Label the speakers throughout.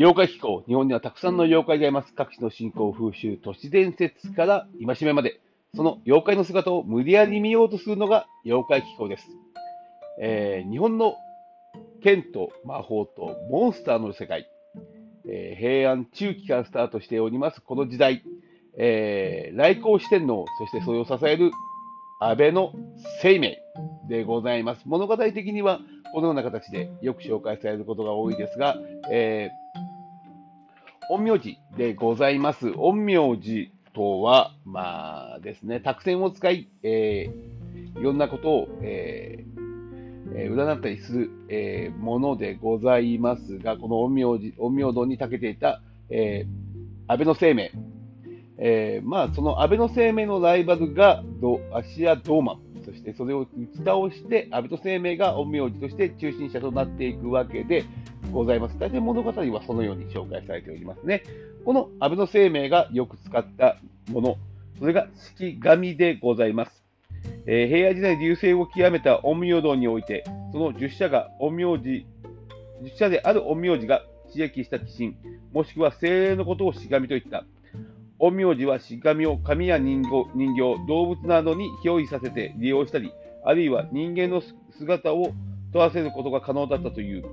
Speaker 1: 妖怪気候、日本にはたくさんの妖怪がいます。各地の信仰、風習、都市伝説から戒めまで、その妖怪の姿を無理やり見ようとするのが妖怪気候です。えー日本の剣と魔法とモンスターの世界、えー平安中期からスタートしております、この時代、えー来光四天王、そしてそれを支える安倍の生命でございます。物語的にはこのような形でよく紹介されることが多いですが、えー陰陽師でございます。陰陽師とは、まあですね、託線を使い、えーいろんなことを、えーえー占ったりする、えーものでございますが、この陰陽師、陰陽道に長けていた、えー安倍の生命、えーまあ、その安倍の生命のライバルがド芦屋ドーマン、そしてそれを打ち倒して、安倍の生命が陰陽師として中心者となっていくわけでございます。大体物語はそのように紹介されておりますね。この安倍の生命がよく使ったもの、それが式神でございます。えー平安時代流星を極めた陰陽道において、その十社が陰陽師、十社である陰陽師が刺激した鬼神、もしくは精霊のことをしがみと言った。陰陽師はしがみを紙や人形、人形動物などに憑依させて利用したり、あるいは人間の姿を問わせることが可能だったという。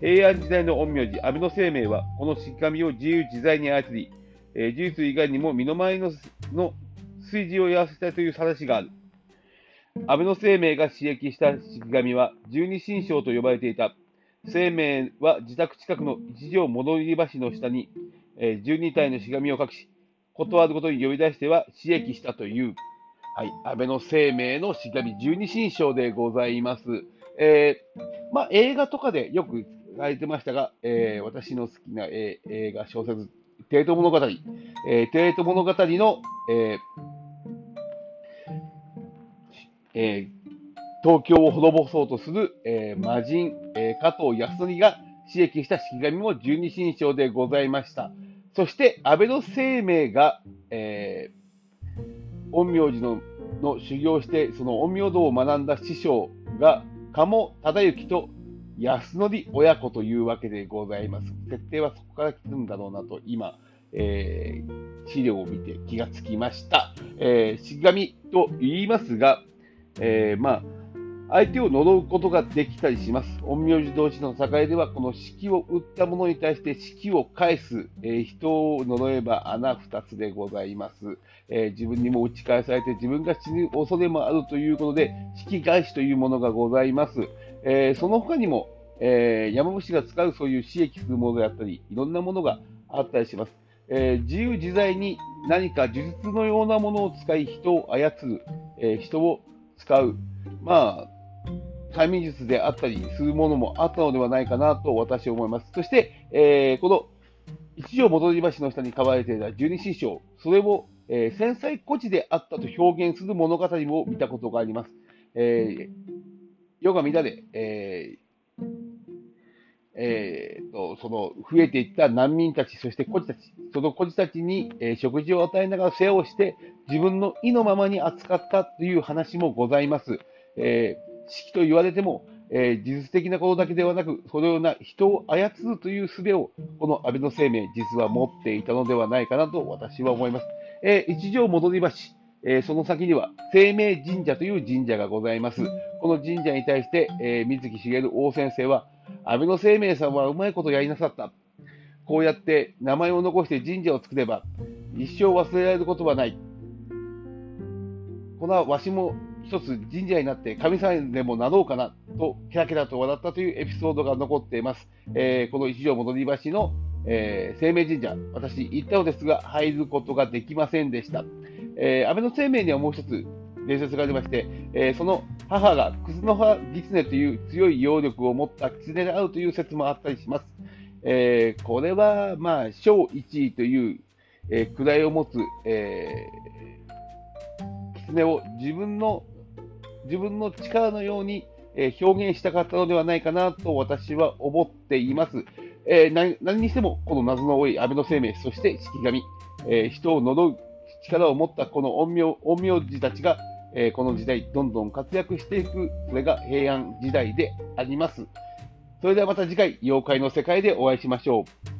Speaker 1: 平安時代の陰陽師、安倍の生命は、このしがみを自由自在に操り、えー、呪術以外にも身の回りのの炊事をやらせたいという話がある。安倍の生命が刺激した式神は十二神将と呼ばれていた。生命は自宅近くの一条戻り橋の下に、えー12体のしがみを隠し、断ることに呼び出しては刺激したという、はい、安倍の生命のしがみ十二神将でございます。えーまあ、映画とかでよく書いてましたが、えー私の好きな、えー映画、小説、帝都物語、えー帝都物語の、えーえー東京を滅ぼそうとする、えー魔人、えー加藤康則が刺激した式神も十二神将でございました。そして、安倍の生命が、えー陰陽師のの修行して、その陰陽道を学んだ師匠が、鴨忠之と安則親子というわけでございます。設定はそこから来るんだろうなと、今、えー資料を見て気がつきました。えー、式神と言いますが、えーまあ、相手を呪うことができたりします。陰陽師同士の戦いでは、この式を打った者に対して式を返す、えー人を呪えば穴二つでございます。えー自分にも打ち返されて自分が死ぬ恐れもあるということで、式返しというものがございます。えーその他にも、え山伏が使うそういう刺激するものであったり、いろんなものがあったりします。え自由自在に何か呪術のようなものを使い人を操る、え人を使う、まあ、催眠術であったりするものもあったのではないかなと私は思います。そして、えーこの一条戻り橋の下に書かれていた十二神将、それを、えー繊細孤児であったと表現する物語も見たことがあります。えー世が乱れ、えーえーと、その増えていった難民たち、そして孤児たち、その孤児たちに、えー食事を与えながら世話をして、自分の意のままに扱ったという話もございます。えー式と言われても、えー技術的なことだけではなく、そのような人を操るという術を、この安倍の生命、実は持っていたのではないかなと私は思います。えー一条戻り橋、えーその先には生命神社という神社がございます。この神社に対して、え水木しげる大先生は、安倍の生命さんはうまいことやりなさった。こうやって名前を残して神社を作れば、一生忘れられることはない。このわしも一つ神社になって神様にでもなろうかなと、キラキラと笑ったというエピソードが残っています。えーこの一条戻り橋の、えー生命神社、私行ったのですが、入ることができませんでした。えー安倍の生命にはもう一つ伝説がありまして、えーその母がクスノハギツネという強い揚力を持ったキツネであるという説もあったりします。えーこれは、まあ、小一位という、えー位を持つ、えー、狐を自分の自分の力のように、えー表現したかったのではないかなと私は思っています。えー何何にしても、この謎の多い安倍の生命、そして式神、えー人を呪う力を持ったこの陰陽陰陽師たちが、えーこの時代、どんどん活躍していく、それが平安時代であります。それではまた次回、妖怪の世界でお会いしましょう。